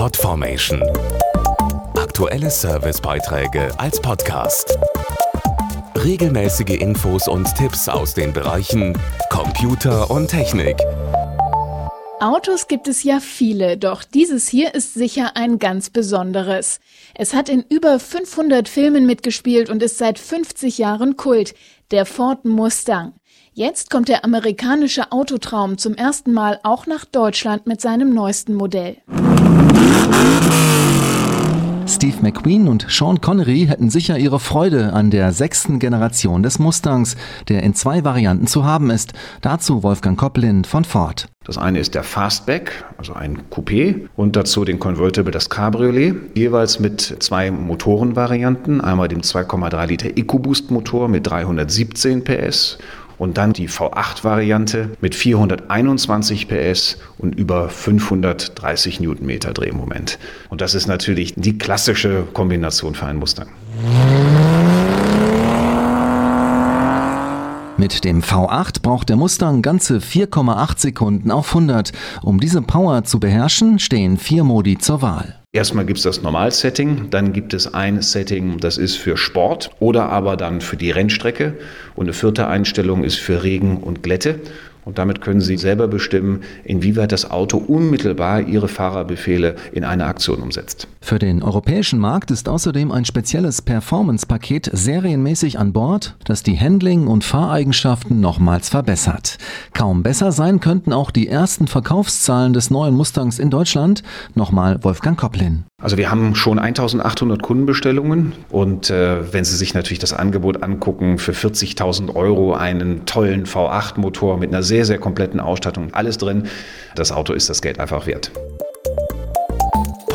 Podformation. Aktuelle Servicebeiträge als Podcast. Regelmäßige Infos und Tipps aus den Bereichen Computer und Technik. Autos gibt es ja viele, doch dieses hier ist sicher ein ganz besonderes. Es hat in über 500 Filmen mitgespielt und ist seit 50 Jahren Kult, der Ford Mustang. Jetzt kommt der amerikanische Autotraum zum ersten Mal auch nach Deutschland mit seinem neuesten Modell. Steve McQueen und Sean Connery hätten sicher ihre Freude an der sechsten Generation des Mustangs, der in zwei Varianten zu haben ist. Dazu Wolfgang Koppelin von Ford. Das eine ist der Fastback, also ein Coupé, und dazu den Convertible, das Cabriolet, jeweils mit zwei Motorenvarianten, einmal dem 2,3 Liter EcoBoost Motor mit 317 PS und dann die V8-Variante mit 421 PS und über 530 Newtonmeter Drehmoment. Und das ist natürlich die klassische Kombination für einen Mustang. Mit dem V8 braucht der Mustang ganze 4,8 Sekunden auf 100. Um diese Power zu beherrschen, stehen vier Modi zur Wahl. Erstmal gibt es das Normalsetting, dann gibt es ein Setting, das ist für Sport oder aber dann für die Rennstrecke und eine vierte Einstellung ist für Regen und Glätte. Und damit können Sie selber bestimmen, inwieweit das Auto unmittelbar Ihre Fahrerbefehle in eine Aktion umsetzt. Für den europäischen Markt ist außerdem ein spezielles Performance-Paket serienmäßig an Bord, das die Handling- und Fahreigenschaften nochmals verbessert. Kaum besser sein könnten auch die ersten Verkaufszahlen des neuen Mustangs in Deutschland. Nochmal Wolfgang Koplin. Also wir haben schon 1800 Kundenbestellungen und äh, wenn Sie sich natürlich das Angebot angucken, für 40.000 Euro einen tollen V8-Motor mit einer sehr, sehr kompletten Ausstattung, alles drin, das Auto ist das Geld einfach wert.